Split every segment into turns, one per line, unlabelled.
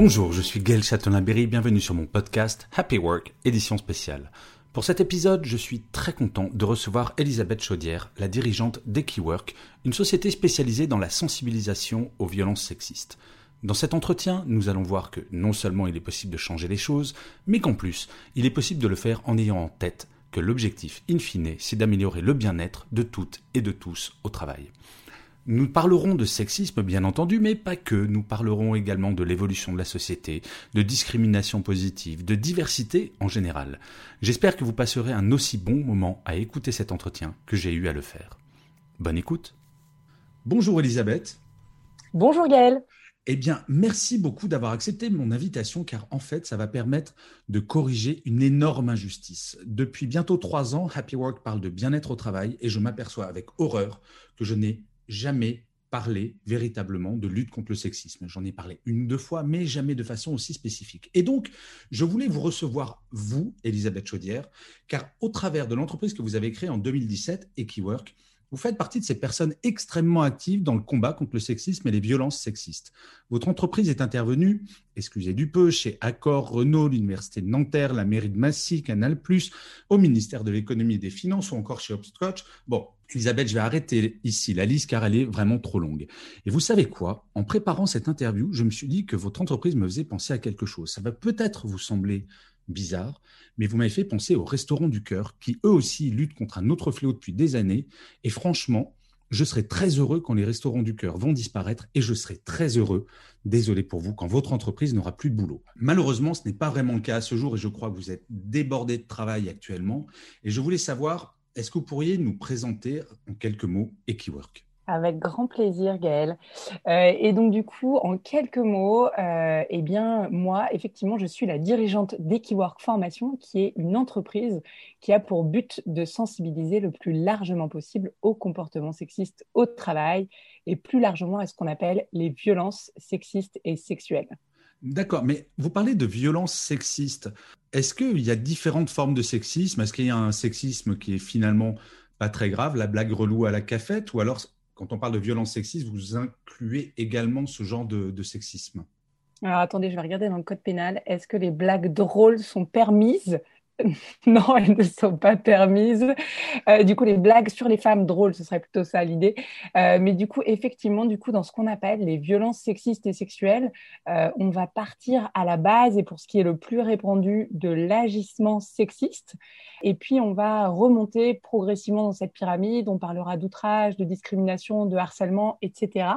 Bonjour, je suis Gaël Châtelain-Berry, bienvenue sur mon podcast Happy Work, édition spéciale. Pour cet épisode, je suis très content de recevoir Elisabeth Chaudière, la dirigeante d'Equiwork, une société spécialisée dans la sensibilisation aux violences sexistes. Dans cet entretien, nous allons voir que non seulement il est possible de changer les choses, mais qu'en plus, il est possible de le faire en ayant en tête que l'objectif, in fine, c'est d'améliorer le bien-être de toutes et de tous au travail. Nous parlerons de sexisme, bien entendu, mais pas que. Nous parlerons également de l'évolution de la société, de discrimination positive, de diversité en général. J'espère que vous passerez un aussi bon moment à écouter cet entretien que j'ai eu à le faire. Bonne écoute. Bonjour Elisabeth.
Bonjour Gaël.
Eh bien, merci beaucoup d'avoir accepté mon invitation, car en fait, ça va permettre de corriger une énorme injustice. Depuis bientôt trois ans, Happy Work parle de bien-être au travail et je m'aperçois avec horreur que je n'ai jamais parlé véritablement de lutte contre le sexisme. J'en ai parlé une ou deux fois, mais jamais de façon aussi spécifique. Et donc, je voulais vous recevoir, vous, Elisabeth Chaudière, car au travers de l'entreprise que vous avez créée en 2017, Equiwork, vous faites partie de ces personnes extrêmement actives dans le combat contre le sexisme et les violences sexistes. Votre entreprise est intervenue, excusez du peu, chez Accor, Renault, l'Université de Nanterre, la mairie de Massy, Canal+, au ministère de l'économie et des finances ou encore chez Hopscotch. Bon, Elisabeth, je vais arrêter ici la liste car elle est vraiment trop longue. Et vous savez quoi? En préparant cette interview, je me suis dit que votre entreprise me faisait penser à quelque chose. Ça va peut-être vous sembler bizarre, mais vous m'avez fait penser aux restaurants du cœur, qui eux aussi luttent contre un autre fléau depuis des années. Et franchement, je serai très heureux quand les restaurants du cœur vont disparaître et je serai très heureux, désolé pour vous, quand votre entreprise n'aura plus de boulot. Malheureusement, ce n'est pas vraiment le cas à ce jour et je crois que vous êtes débordé de travail actuellement. Et je voulais savoir, est-ce que vous pourriez nous présenter en quelques mots Equiwork?
Avec grand plaisir, Gaëlle. Euh, et donc, du coup, en quelques mots, euh, eh bien, moi, effectivement, je suis la dirigeante d'Equiwork Formation, qui est une entreprise qui a pour but de sensibiliser le plus largement possible aux comportements sexistes au travail et plus largement à ce qu'on appelle les violences sexistes et sexuelles.
D'accord, mais vous parlez de violences sexistes. Est-ce qu'il y a différentes formes de sexisme? Est-ce qu'il y a un sexisme qui est finalement pas très grave, la blague relou à la cafette, ou alors quand on parle de violence sexiste, vous incluez également ce genre de, sexisme?
Alors attendez, je vais regarder dans le code pénal. Est-ce que les blagues drôles sont permises? non, elles ne sont pas permises. Euh, du coup, les blagues sur les femmes drôles, ce serait plutôt ça l'idée. Euh, mais du coup, effectivement, du coup, dans ce qu'on appelle les violences sexistes et sexuelles, euh, on va partir à la base et pour ce qui est le plus répandu de l'agissement sexiste. Et puis, on va remonter progressivement dans cette pyramide. On parlera d'outrage, de discrimination, de harcèlement, etc.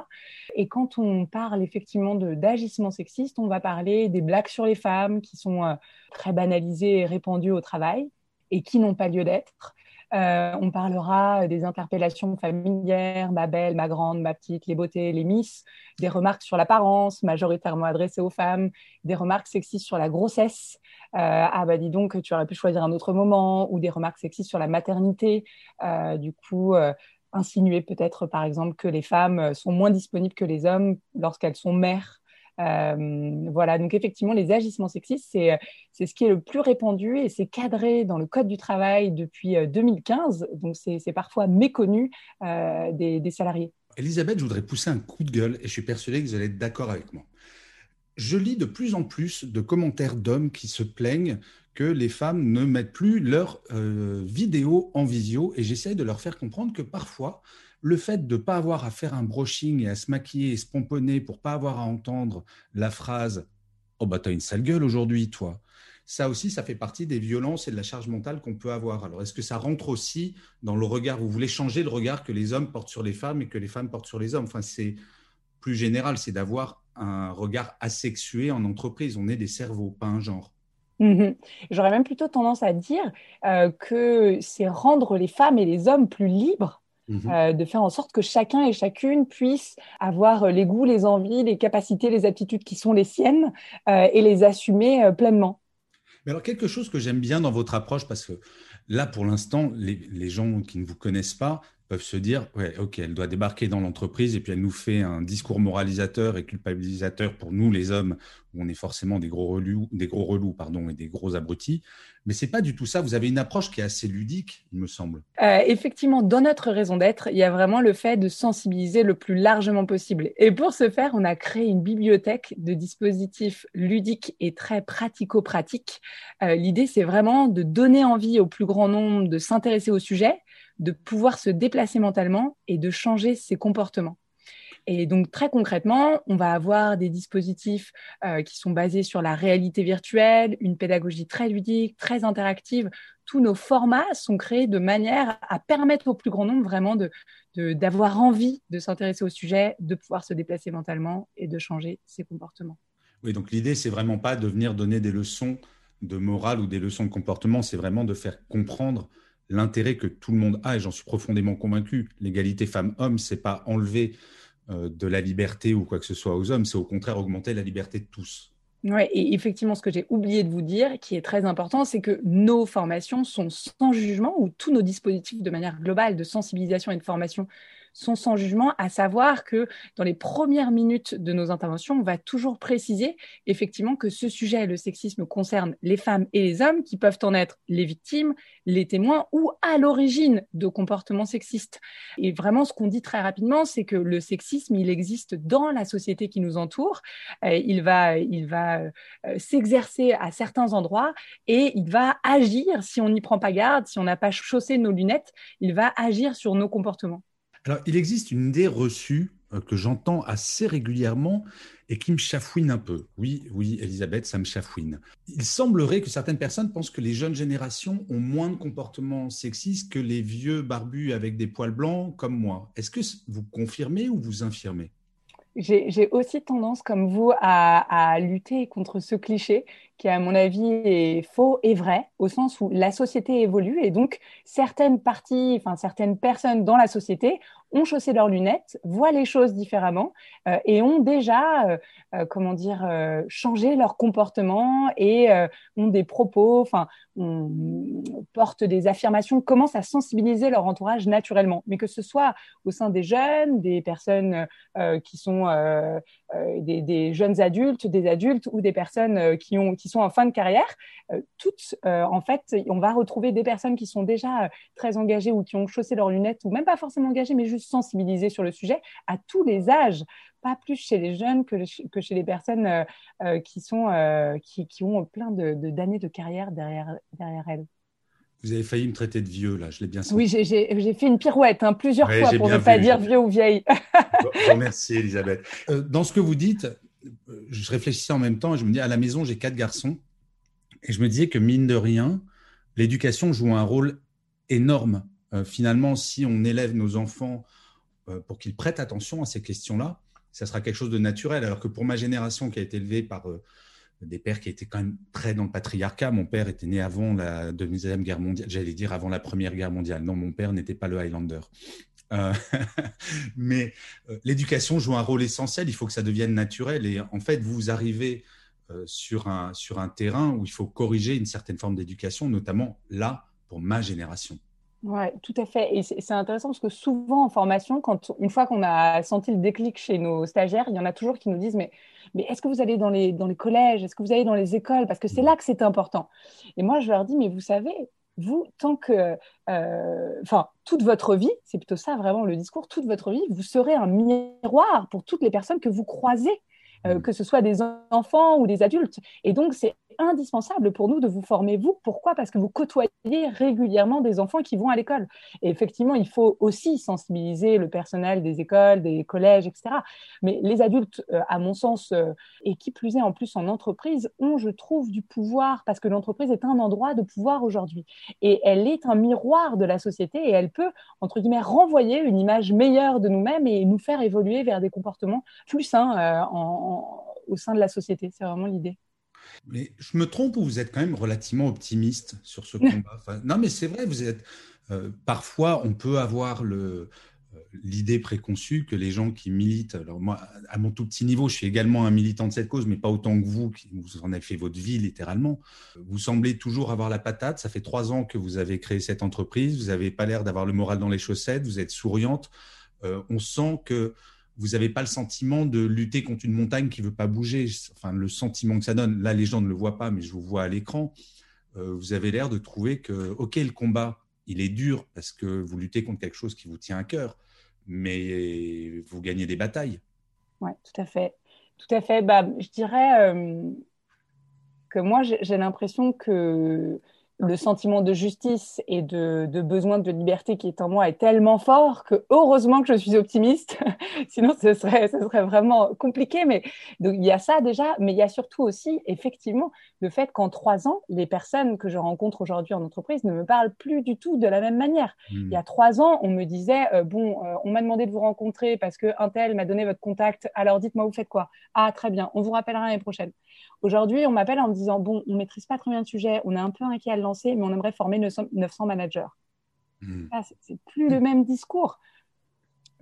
Et quand on parle effectivement d'agissement sexiste, on va parler des blagues sur les femmes qui sont très banalisées et répandues au travail et qui n'ont pas lieu d'être. Euh, on parlera des interpellations familières, ma belle, ma grande, ma petite, les beautés, les miss, des remarques sur l'apparence, majoritairement adressées aux femmes, des remarques sexistes sur la grossesse. Euh, ah bah dis donc, tu aurais pu choisir un autre moment, ou des remarques sexistes sur la maternité. Euh, du coup, insinuer peut-être par exemple que les femmes sont moins disponibles que les hommes lorsqu'elles sont mères euh, voilà, donc effectivement, les agissements sexistes, c'est, c'est ce qui est le plus répandu et c'est cadré dans le Code du travail depuis 2015, euh, donc c'est, parfois méconnu euh, des, des salariés.
Elisabeth, je voudrais pousser un coup de gueule et je suis persuadé que vous allez être d'accord avec moi. Je lis de plus en plus de commentaires d'hommes qui se plaignent que les femmes ne mettent plus leurs vidéos en visio et j'essaie de leur faire comprendre que parfois, le fait de ne pas avoir à faire un brushing et à se maquiller et se pomponner pour pas avoir à entendre la phrase Oh, bah, t'as une sale gueule aujourd'hui, toi. Ça aussi, ça fait partie des violences et de la charge mentale qu'on peut avoir. Alors, est-ce que ça rentre aussi dans le regard? Vous voulez changer le regard que les hommes portent sur les femmes et que les femmes portent sur les hommes? Enfin, c'est plus général, c'est d'avoir un regard asexué en entreprise. On est des cerveaux, pas un genre.
Mhm. J'aurais même plutôt tendance à dire euh, que c'est rendre les femmes et les hommes plus libres, mhm. euh, de faire en sorte que chacun et chacune puisse avoir les goûts, les envies, les capacités, les aptitudes qui sont les siennes euh, et les assumer pleinement.
Mais alors quelque chose que j'aime bien dans votre approche, parce que là pour l'instant, les, gens qui ne vous connaissent pas peuvent se dire, ouais, ok, elle doit débarquer dans l'entreprise et puis elle nous fait un discours moralisateur et culpabilisateur pour nous les hommes, où on est forcément des gros relous, des gros relous pardon, et des gros abrutis. Mais c'est pas du tout ça. Vous avez une approche qui est assez ludique, il me semble.
Euh, effectivement, dans notre raison d'être, il y a vraiment le fait de sensibiliser le plus largement possible. Et pour ce faire, on a créé une bibliothèque de dispositifs ludiques et très pratico-pratiques. Euh, l'idée, c'est vraiment de donner envie au plus grand nombre de s'intéresser au sujet de pouvoir se déplacer mentalement et de changer ses comportements. Et donc très concrètement, on va avoir des dispositifs euh, qui sont basés sur la réalité virtuelle, une pédagogie très ludique, très interactive. Tous nos formats sont créés de manière à permettre au plus grand nombre vraiment de, d'avoir envie de s'intéresser au sujet, de pouvoir se déplacer mentalement et de changer ses comportements.
Oui, donc l'idée, c'est vraiment pas de venir donner des leçons de morale ou des leçons de comportement, c'est vraiment de faire comprendre l'intérêt que tout le monde a, et j'en suis profondément convaincu, l'égalité femmes-hommes, c'est pas enlever euh, de la liberté ou quoi que ce soit aux hommes, c'est au contraire augmenter la liberté de tous.
Oui, et effectivement, ce que j'ai oublié de vous dire, qui est très important, c'est que nos formations sont sans jugement, ou tous nos dispositifs de manière globale de sensibilisation et de formation sont sans jugement, à savoir que dans les premières minutes de nos interventions, on va toujours préciser effectivement que ce sujet, le sexisme, concerne les femmes et les hommes qui peuvent en être les victimes, les témoins ou à l'origine de comportements sexistes. Et vraiment, ce qu'on dit très rapidement, c'est que le sexisme, il existe dans la société qui nous entoure. Euh, il va, il va euh, s'exercer à certains endroits et il va agir, si on n'y prend pas garde, si on n'a pas chaussé nos lunettes, il va agir sur nos comportements.
Alors, il existe une idée reçue euh, que j'entends assez régulièrement et qui me chafouine un peu. Oui, oui, Elisabeth, ça me chafouine. Il semblerait que certaines personnes pensent que les jeunes générations ont moins de comportements sexistes que les vieux barbus avec des poils blancs comme moi. Est-ce que vous confirmez ou vous infirmez?
J'ai aussi tendance, comme vous, à, lutter contre ce cliché qui, à mon avis, est faux et vrai, au sens où la société évolue et donc certaines parties, enfin certaines personnes dans la société ont chaussé leurs lunettes, voient les choses différemment euh, et ont déjà, euh, euh, comment dire, changé leur comportement et ont des propos, enfin, portent des affirmations, commencent à sensibiliser leur entourage naturellement. Mais que ce soit au sein des jeunes, des personnes qui sont des, jeunes adultes, des adultes ou des personnes qui, qui sont en fin de carrière, toutes, en fait, on va retrouver des personnes qui sont déjà très engagées ou qui ont chaussé leurs lunettes ou même pas forcément engagées, mais juste sensibiliser sur le sujet à tous les âges, pas plus chez les jeunes que, que chez les personnes euh, euh, qui, sont, euh, qui, qui, ont plein d'années de, d'années de, carrière derrière, derrière elles.
Vous avez failli me traiter de vieux, là, je l'ai bien senti.
Oui, j'ai fait une pirouette hein, plusieurs fois pour ne pas dire vieux ou vieille.
Merci, Elisabeth. dans ce que vous dites, je réfléchissais en même temps et je me dis, à la maison, j'ai quatre garçons. Et je me disais que, mine de rien, l'éducation joue un rôle énorme. finalement, si on élève nos enfants pour qu'ils prêtent attention à ces questions-là, ça sera quelque chose de naturel. Alors que pour ma génération qui a été élevée par euh, des pères qui étaient quand même très dans le patriarcat, mon père était né avant la Deuxième Guerre mondiale, j'allais dire avant la Première Guerre mondiale. Non, mon père n'était pas le Highlander. Euh, mais l'éducation joue un rôle essentiel, il faut que ça devienne naturel. Et en fait, vous arrivez sur un terrain où il faut corriger une certaine forme d'éducation, notamment là, pour ma génération.
Oui, tout à fait. Et c'est intéressant parce que souvent en formation, quand une fois qu'on a senti le déclic chez nos stagiaires, il y en a toujours qui nous disent mais, mais est-ce que vous allez dans les, dans les collèges? Est-ce que vous allez dans les écoles? Parce que c'est là que c'est important. Et moi, je leur dis mais vous savez, vous, tant que, euh, enfin, toute votre vie, c'est plutôt ça vraiment le discours, toute votre vie, vous serez un miroir pour toutes les personnes que vous croisez. Euh, mmh. que ce soit des enfants ou des adultes. Et donc, c'est indispensable pour nous de vous former, vous. Pourquoi? Parce que vous côtoyez régulièrement des enfants qui vont à l'école. Et effectivement, il faut aussi sensibiliser le personnel des écoles, des collèges, etc. Mais les adultes, euh, à mon sens, euh, et qui plus est en plus en entreprise, ont, je trouve, du pouvoir, parce que l'entreprise est un endroit de pouvoir aujourd'hui. Et elle est un miroir de la société et elle peut, entre guillemets, renvoyer une image meilleure de nous-mêmes et nous faire évoluer vers des comportements plus sains en, au sein de la société. C'est vraiment l'idée.
Mais je me trompe ou vous êtes quand même relativement optimiste sur ce combat? Non, mais c'est vrai, vous êtes. Euh, parfois, on peut avoir le, euh, l'idée préconçue que les gens qui militent, alors moi, à mon tout petit niveau, je suis également un militant de cette cause, mais pas autant que vous, qui vous en avez fait votre vie littéralement. Vous semblez toujours avoir la patate. Ça fait trois ans que vous avez créé cette entreprise. Vous n'avez pas l'air d'avoir le moral dans les chaussettes. Vous êtes souriante. Euh, on sent que vous n'avez pas le sentiment de lutter contre une montagne qui ne veut pas bouger. Enfin, le sentiment que ça donne, là, les gens ne le voient pas, mais je vous vois à l'écran. Euh, vous avez l'air de trouver que, OK, le combat, il est dur parce que vous luttez contre quelque chose qui vous tient à cœur, mais vous gagnez des batailles.
Oui, tout à fait. Tout à fait. Bah, je dirais euh, que moi, j'ai l'impression que le sentiment de justice et de, besoin de liberté qui est en moi est tellement fort que heureusement que je suis optimiste. Sinon, ce serait, ce serait vraiment compliqué. Mais donc, il y a ça déjà, mais il y a surtout aussi, effectivement, le fait qu'en trois ans, les personnes que je rencontre aujourd'hui en entreprise ne me parlent plus du tout de la même manière. Hmm. Il y a trois ans, on me disait, euh, bon, euh, on m'a demandé de vous rencontrer parce qu'un tel m'a donné votre contact. Alors, dites-moi, vous faites quoi? Ah, très bien, on vous rappellera l'année prochaine. Aujourd'hui, on m'appelle en me disant, bon, on maîtrise pas très bien le sujet, on est un peu inquiet à mais on aimerait former 900 managers. Hmm. c'est plus le même discours.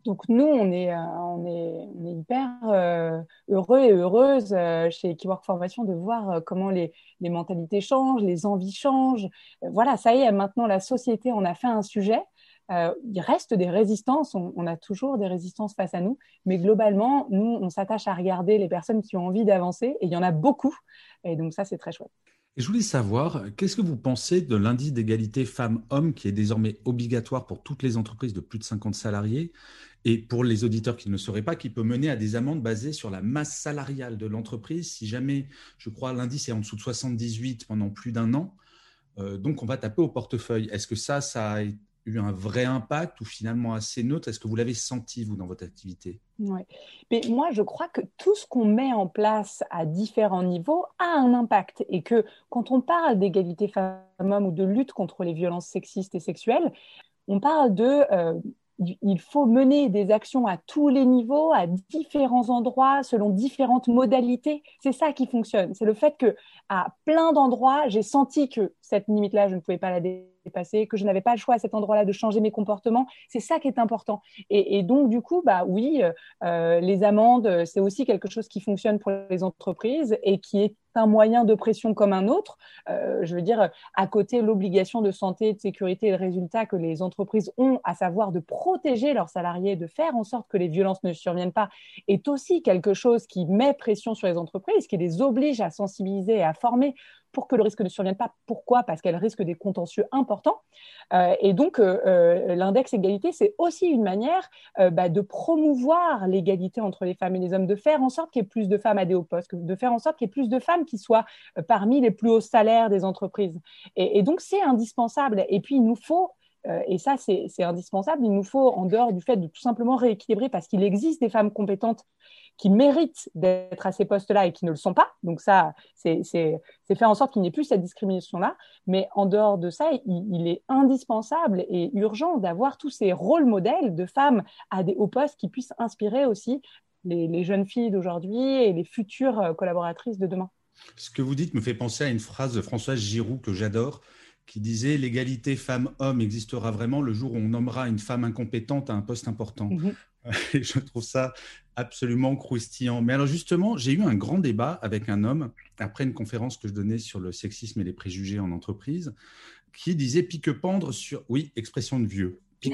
Donc nous, on est, euh, on est, hyper euh, heureux et heureuses euh, chez Keyword Formation de voir comment les, les, mentalités changent, les envies changent. voilà, ça y est, maintenant la société en a fait un sujet. Il reste des résistances, on, a toujours des résistances face à nous, mais globalement, nous, on s'attache à regarder les personnes qui ont envie d'avancer, et il y en a beaucoup, et donc ça, c'est très chouette.
Je voulais savoir, qu'est-ce que vous pensez de l'indice d'égalité femmes-hommes qui est désormais obligatoire pour toutes les entreprises de plus de 50 salariés et pour les auditeurs qui ne le sauraient pas, qui peut mener à des amendes basées sur la masse salariale de l'entreprise si jamais, je crois, l'indice est en dessous de 78 pendant plus d'un an. Euh, donc, on va taper au portefeuille. Est-ce que ça, ça a eu un vrai impact ou finalement assez neutre? Est-ce que vous l'avez senti, vous, dans votre activité?
Oui. Mais moi, je crois que tout ce qu'on met en place à différents niveaux a un impact et que quand on parle d'égalité femmes-hommes ou de lutte contre les violences sexistes et sexuelles, on parle de euh, il faut mener des actions à tous les niveaux, à différents endroits, selon différentes modalités. C'est ça qui fonctionne. C'est le fait que à plein d'endroits, j'ai senti que cette limite-là, je ne pouvais pas la dépasser, que je n'avais pas le choix à cet endroit-là de changer mes comportements. C'est ça qui est important. Et, donc, du coup, bah oui, euh, les amendes, c'est aussi quelque chose qui fonctionne pour les entreprises et qui est un moyen de pression comme un autre. Euh, je veux dire, à côté l'obligation de santé, de sécurité et de résultat que les entreprises ont, à savoir de protéger leurs salariés, de faire en sorte que les violences ne surviennent pas, est aussi quelque chose qui met pression sur les entreprises, qui les oblige à sensibiliser et à former pour que le risque ne survienne pas. Pourquoi? Parce qu'elle risque des contentieux importants. Euh, et donc, euh, euh, l'index égalité, c'est aussi une manière bah, de promouvoir l'égalité entre les femmes et les hommes, de faire en sorte qu'il y ait plus de femmes à des hauts postes, de faire en sorte qu'il y ait plus de femmes qui soient parmi les plus hauts salaires des entreprises. Et, et donc, c'est indispensable. Et puis, il nous faut et ça, c'est indispensable. Il nous faut, en dehors du fait de tout simplement rééquilibrer, parce qu'il existe des femmes compétentes qui méritent d'être à ces postes-là et qui ne le sont pas. Donc ça, c'est faire en sorte qu'il n'y ait plus cette discrimination-là. Mais en dehors de ça, il, est indispensable et urgent d'avoir tous ces rôles modèles de femmes à des hauts postes qui puissent inspirer aussi les, jeunes filles d'aujourd'hui et les futures euh, collaboratrices de demain.
Ce que vous dites me fait penser à une phrase de Françoise Giroud que j'adore, qui disait l'égalité femmes-hommes existera vraiment le jour où on nommera une femme incompétente à un poste important. Mhm. je trouve ça absolument croustillant. Mais alors justement, j'ai eu un grand débat avec un homme après une conférence que je donnais sur le sexisme et les préjugés en entreprise, qui disait pique-pendre sur, oui, expression de vieux,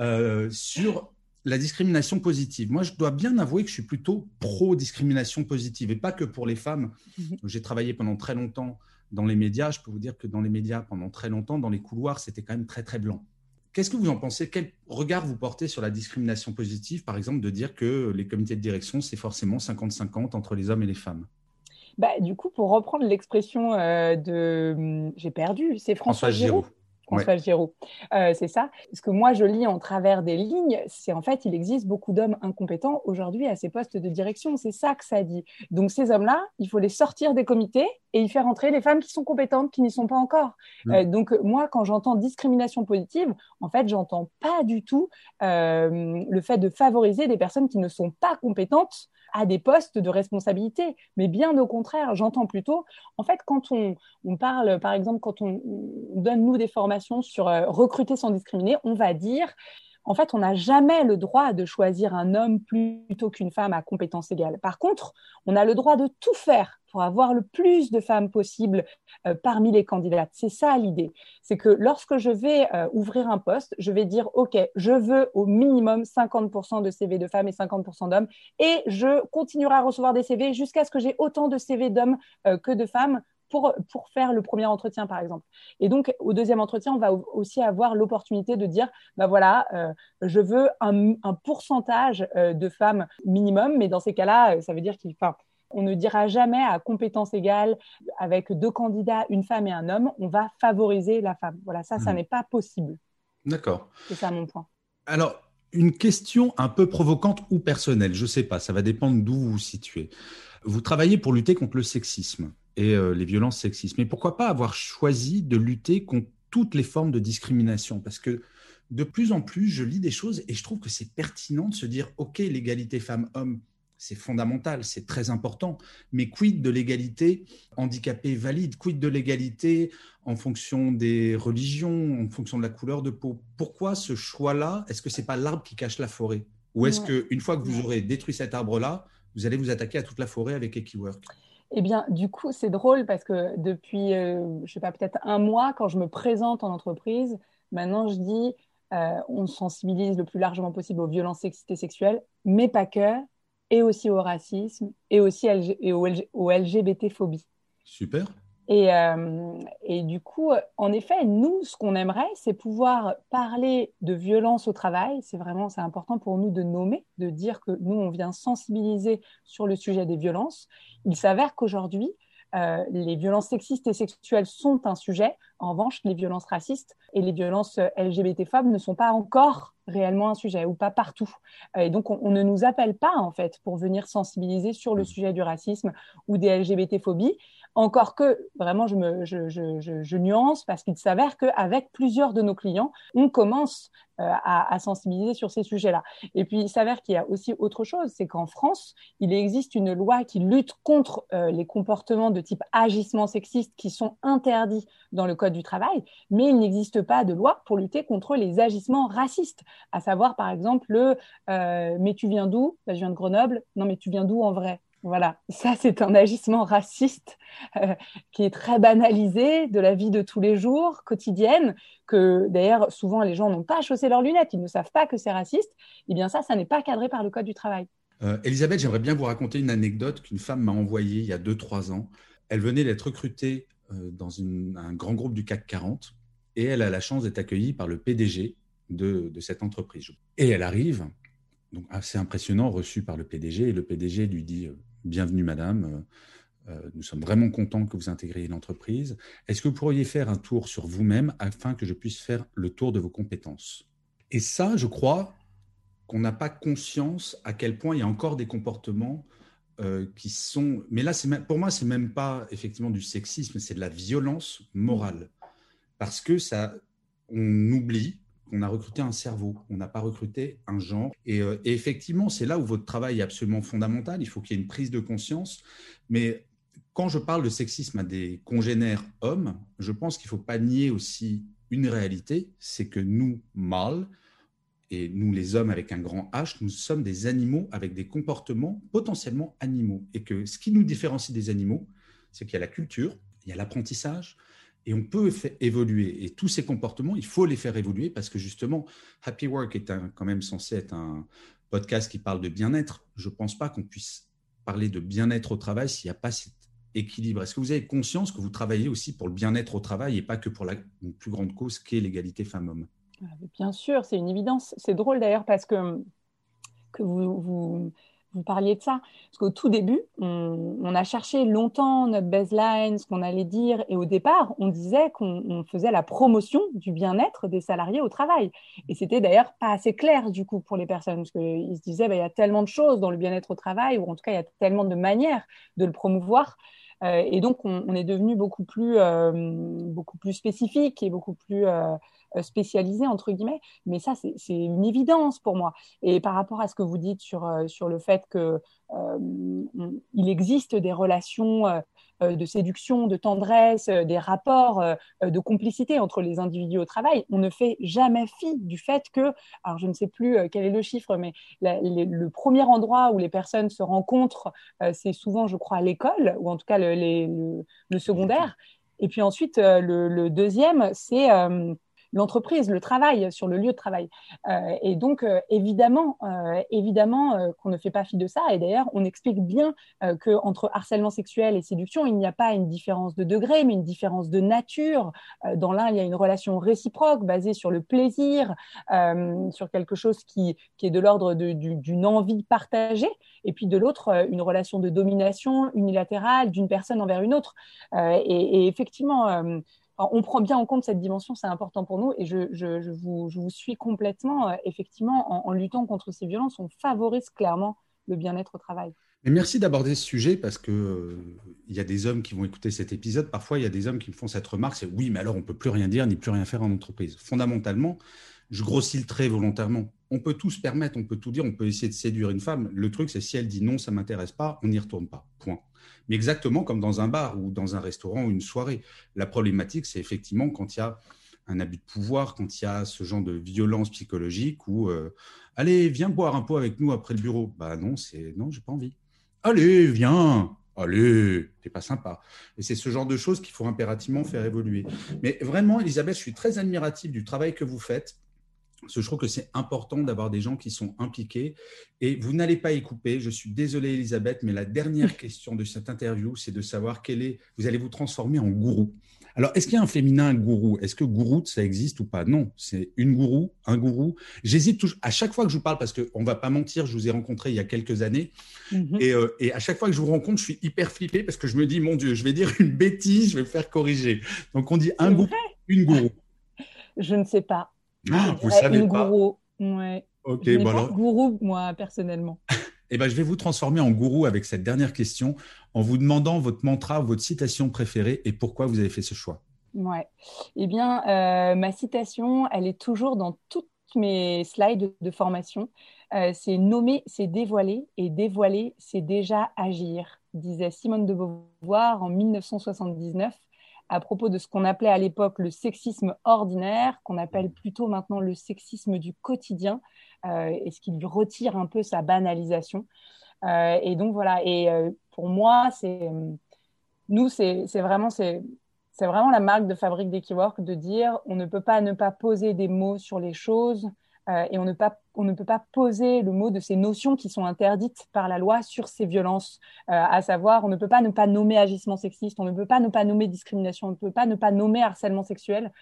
euh, sur la discrimination positive. Moi, je dois bien avouer que je suis plutôt pro-discrimination positive, et pas que pour les femmes. Mhm. J'ai travaillé pendant très longtemps dans les médias. Je peux vous dire que dans les médias, pendant très longtemps, dans les couloirs, c'était quand même très, très blanc. Qu'est-ce que vous en pensez? Quel regard vous portez sur la discrimination positive, par exemple, de dire que les comités de direction, c'est forcément 50-50 entre les hommes et les femmes?
Bah, Du coup, pour reprendre l'expression euh, de... Hum, j'ai perdu, c'est François, François François Giroud. Euh, c'est ça. Ce que moi, je lis en travers des lignes, c'est en fait, il existe beaucoup d'hommes incompétents aujourd'hui à ces postes de direction. C'est ça que ça dit. Donc, ces hommes-là, il faut les sortir des comités et y faire entrer les femmes qui sont compétentes, qui n'y sont pas encore. Mm. Euh, donc, moi, quand j'entends discrimination positive, en fait, j'entends pas du tout euh, le fait de favoriser des personnes qui ne sont pas compétentes à des postes de responsabilité. Mais bien au contraire, j'entends plutôt, en fait, quand on, parle, par exemple, quand on, donne, nous, des formations sur euh, recruter sans discriminer, on va dire en fait, on n'a jamais le droit de choisir un homme plutôt qu'une femme à compétences égales. Par contre, on a le droit de tout faire pour avoir le plus de femmes possible euh, parmi les candidates. C'est ça l'idée. C'est que lorsque je vais euh, ouvrir un poste, je vais dire, OK, je veux au minimum 50% de CV de femmes et 50% d'hommes, et je continuerai à recevoir des CV jusqu'à ce que j'ai autant de CV d'hommes euh, que de femmes pour, pour faire le premier entretien, par exemple. Et donc, au deuxième entretien, on va aussi avoir l'opportunité de dire, bah voilà, je veux un, un pourcentage de femmes minimum, mais dans ces cas-là, ça veut dire qu'il, enfin, on ne dira jamais à compétence égale avec deux candidats, une femme et un homme, on va favoriser la femme. Voilà, ça, ça hmm. n'est pas possible.
D'accord.
C'est ça mon point.
Alors, une question un peu provocante ou personnelle, je ne sais pas, ça va dépendre d'où vous vous situez. Vous travaillez pour lutter contre le sexisme et euh, les violences sexistes. Mais pourquoi pas avoir choisi de lutter contre toutes les formes de discrimination? Parce que de plus en plus, je lis des choses et je trouve que c'est pertinent de se dire, OK, l'égalité femmes-hommes, c'est fondamental, c'est très important, mais quid de l'égalité handicapée valide? Quid de l'égalité en fonction des religions, en fonction de la couleur de peau? Pourquoi ce choix-là Est-ce que c'est pas l'arbre qui cache la forêt? Ou est-ce que qu'une fois que vous aurez détruit cet arbre-là, vous allez vous attaquer à toute la forêt avec Equiwork?
Eh bien, du coup, c'est drôle parce que depuis, je euh, je sais pas, peut-être un mois, quand je me présente en entreprise, maintenant je dis, euh, on sensibilise le plus largement possible aux violences sexistes et sexuelles, mais pas que, et aussi au racisme, et aussi et au, au LGBT-phobie.
Super.
Et, euh, et, du coup, en effet, nous, ce qu'on aimerait, c'est pouvoir parler de violence au travail. C'est vraiment, c'est important pour nous de nommer, de dire que nous, on vient sensibiliser sur le sujet des violences. Il s'avère qu'aujourd'hui, euh, les violences sexistes et sexuelles sont un sujet. En revanche, les violences racistes et les violences LGBT-phobes ne sont pas encore réellement un sujet ou pas partout. Et donc, on, ne nous appelle pas, en fait, pour venir sensibiliser sur le mmh. sujet du racisme ou des LGBT-phobies. Encore que, vraiment, je, me, je, je, je, nuance parce qu'il s'avère qu'avec plusieurs de nos clients, on commence euh, à, à, sensibiliser sur ces sujets-là. Et puis, il s'avère qu'il y a aussi autre chose, c'est qu'en France, il existe une loi qui lutte contre euh, les comportements de type agissement sexiste qui sont interdits dans le Code travail, mais il n'existe pas de loi pour lutter contre les agissements racistes, à savoir, par exemple, le euh, Mais tu viens d'où? Bah, Je viens de Grenoble. Non, mais tu viens d'où en vrai? Voilà, ça c'est un agissement raciste euh, qui est très banalisé de la vie de tous les jours, quotidienne, que d'ailleurs souvent les gens n'ont pas chaussé leurs lunettes, ils ne savent pas que c'est raciste. Eh bien ça, ça n'est pas cadré par le Code du travail.
Euh, Elisabeth, j'aimerais bien vous raconter une anecdote qu'une femme m'a envoyée il y a 2-3 ans. Elle venait d'être recrutée euh, dans un grand groupe du CAC 40 et elle a la chance d'être accueillie par le PDG de, cette entreprise. Et elle arrive, donc assez impressionnant, reçue par le PDG, et le PDG lui dit Bienvenue, madame. Euh, nous sommes vraiment contents que vous intégriez l'entreprise. Est-ce que vous pourriez faire un tour sur vous-même afin que je puisse faire le tour de vos compétences? Et ça, je crois qu'on n'a pas conscience à quel point il y a encore des comportements euh, qui sont. Mais là, pour moi, c'est même pas effectivement du sexisme, c'est de la violence morale. Parce que ça, on oublie on a recruté un cerveau, on n'a pas recruté un genre. Euh, et, effectivement, c'est là où votre travail est absolument fondamental. Il faut qu'il y ait une prise de conscience. Mais quand je parle de sexisme à des congénères hommes, je pense qu'il ne faut pas nier aussi une réalité, c'est que nous, mâles, et nous les hommes avec un grand H, nous sommes des animaux avec des comportements potentiellement animaux. Et que ce qui nous différencie des animaux, c'est qu'il y a la culture, il y a l'apprentissage, et on peut évoluer. Et tous ces comportements, il faut les faire évoluer parce que justement, Happy Work est quand même censé être un podcast qui parle de bien-être. Je ne pense pas qu'on puisse parler de bien-être au travail s'il n'y a pas cet équilibre. Est-ce que vous avez conscience que vous travaillez aussi pour le bien-être au travail et pas que pour la plus grande cause qu'est l'égalité femmes-hommes?
Bien sûr, c'est une évidence. C'est drôle d'ailleurs parce que, que vous, vous vous parliez de ça. Parce qu'au tout début, on, a cherché longtemps notre baseline, ce qu'on allait dire. Et au départ, on disait qu'on faisait la promotion du bien-être des salariés au travail. Et c'était d'ailleurs pas assez clair, du coup, pour les personnes. Parce qu'ils se disaient, bah, il y a tellement de choses dans le bien-être au travail, ou en tout cas, il y a tellement de manières de le promouvoir. Euh, et donc, on, est devenu beaucoup plus, euh, beaucoup plus spécifique et beaucoup plus... Euh, spécialisés, entre guillemets. Mais ça, c'est une évidence pour moi. Et par rapport à ce que vous dites sur, sur le fait qu'il existe des relations euh, de séduction, de tendresse, euh, des rapports euh, de complicité entre les individus au travail, on ne fait jamais fi du fait que, alors je ne sais plus quel est le chiffre, mais le premier endroit où les personnes se rencontrent, c'est souvent, je crois, à l'école, ou en tout cas le, secondaire. Et puis ensuite, le, deuxième, c'est l'entreprise, le travail, sur le lieu de travail. Euh, et donc, euh, évidemment, euh, évidemment qu'on ne fait pas fi de ça. Et d'ailleurs, on explique bien qu'entre harcèlement sexuel et séduction, il n'y a pas une différence de degré, mais une différence de nature. dans l'un, il y a une relation réciproque basée sur le plaisir, sur quelque chose qui, qui est de l'ordre d'une envie partagée, et puis de l'autre, une relation de domination unilatérale d'une personne envers une autre. et, effectivement, on prend bien en compte cette dimension, c'est important pour nous et je, vous, suis complètement, euh, effectivement, en, luttant contre ces violences, on favorise clairement le bien-être au travail.
merci d'aborder ce sujet parce que euh, il y a des hommes qui vont écouter cet épisode. Parfois, il y a des hommes qui me font cette remarque, c'est oui, mais alors on peut plus rien dire ni plus rien faire en entreprise. Fondamentalement, je grossis le trait volontairement. On peut tout se permettre, on peut tout dire, on peut essayer de séduire une femme. Le truc, c'est si elle dit non, ça m'intéresse pas, on n'y retourne pas. Point mais exactement comme dans un bar ou dans un restaurant ou une soirée. La problématique, c'est effectivement quand il y a un abus de pouvoir, quand il y a ce genre de violence psychologique ou euh, allez, viens boire un pot avec nous après le bureau. Bah non, c'est non, j'ai pas envie. Allez, viens. Allez, t'es pas sympa. Et c'est ce genre de choses qu'il faut impérativement faire évoluer. Mais vraiment, Elisabeth, je suis très admiratif du travail que vous faites je trouve que c'est important d'avoir des gens qui sont impliqués. Et vous n'allez pas y couper. Je suis désolé, Elisabeth, mais la dernière question de cette interview, c'est de savoir quel est. Vous allez vous transformer en gourou. Alors, est-ce qu'il y a un féminin gourou? Est-ce que gourou, ça existe ou pas? Non, c'est une gourou, un gourou. J'hésite toujours. À chaque fois que je vous parle, parce qu'on ne va pas mentir, je vous ai rencontré il y a quelques années. Mhm. Euh, et, à chaque fois que je vous rencontre, je suis hyper flippé parce que je me dis, mon Dieu, je vais dire une bêtise, je vais me faire corriger. Donc, on dit un gourou, une gourou.
Je ne sais pas.
Ah, vous savez
une
pas.
Gourou. Ouais.
Ok,
je bon gourou moi personnellement.
eh ben, je vais vous transformer en gourou avec cette dernière question en vous demandant votre mantra, votre citation préférée et pourquoi vous avez fait ce choix.
Ouais. Eh bien, euh, ma citation, elle est toujours dans toutes mes slides de, formation. Euh, c'est nommer, c'est dévoiler, et dévoiler, c'est déjà agir, disait Simone de Beauvoir en 1979 à propos de ce qu'on appelait à l'époque le sexisme ordinaire, qu'on appelle plutôt maintenant le sexisme du quotidien, euh, et ce qui lui retire un peu sa banalisation. Euh, et donc voilà, et euh, pour moi, c'est nous, c'est vraiment, c'est vraiment la marque de fabrique d'Equiwork de dire on ne peut pas ne pas poser des mots sur les choses, euh, et on ne, peut pas poser le mot de ces notions qui sont interdites par la loi sur ces violences, euh, à savoir on ne peut pas ne pas nommer agissement sexiste, on ne peut pas ne pas nommer discrimination, on ne peut pas ne pas nommer harcèlement sexuel.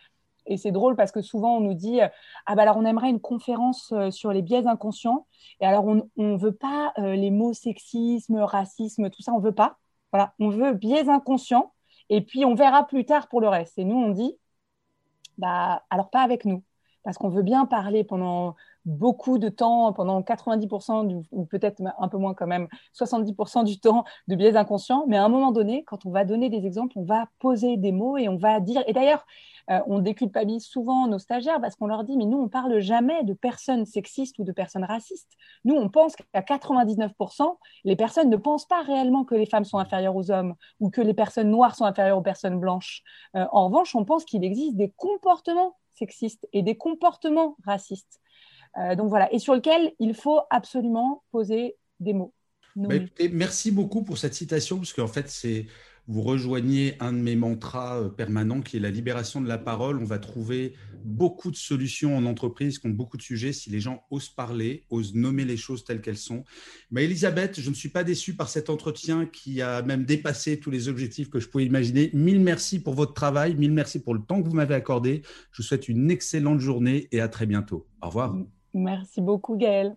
Et c'est drôle parce que souvent on nous dit ah bah alors on aimerait une conférence euh, sur les biais inconscients et alors on ne veut pas les mots sexisme, racisme, tout ça on veut pas. Voilà, on veut biais inconscients et puis on verra plus tard pour le reste. Et nous on dit bah alors pas avec nous parce qu'on veut bien parler pendant beaucoup de temps, pendant 90% ou peut-être un peu moins quand même, 70% du temps de biais inconscients. Mais à un moment donné, quand on va donner des exemples, on va poser des mots et on va dire. Et d'ailleurs, euh, on déculpabilise souvent nos stagiaires parce qu'on leur dit, mais nous, on parle jamais de personnes sexistes ou de personnes racistes. Nous, on pense qu'à 99%, les personnes ne pensent pas réellement que les femmes sont inférieures aux hommes ou que les personnes noires sont inférieures aux personnes blanches. Euh, en revanche, on pense qu'il existe des comportements sexistes et des comportements racistes. Euh, donc voilà, et sur lequel il faut absolument poser des mots.
Bah, merci beaucoup pour cette citation, parce qu'en fait, c'est vous rejoignez un de mes mantras euh, permanents qui est la libération de la parole. On va trouver beaucoup de solutions en entreprise ont beaucoup de sujets si les gens osent parler, osent nommer les choses telles qu'elles sont. Mais Elisabeth, je ne suis pas déçu par cet entretien qui a même dépassé tous les objectifs que je pouvais imaginer. Mille merci pour votre travail, mille merci pour le temps que vous m'avez accordé. Je vous souhaite une excellente journée et à très bientôt. Au revoir.
Merci beaucoup Gaël.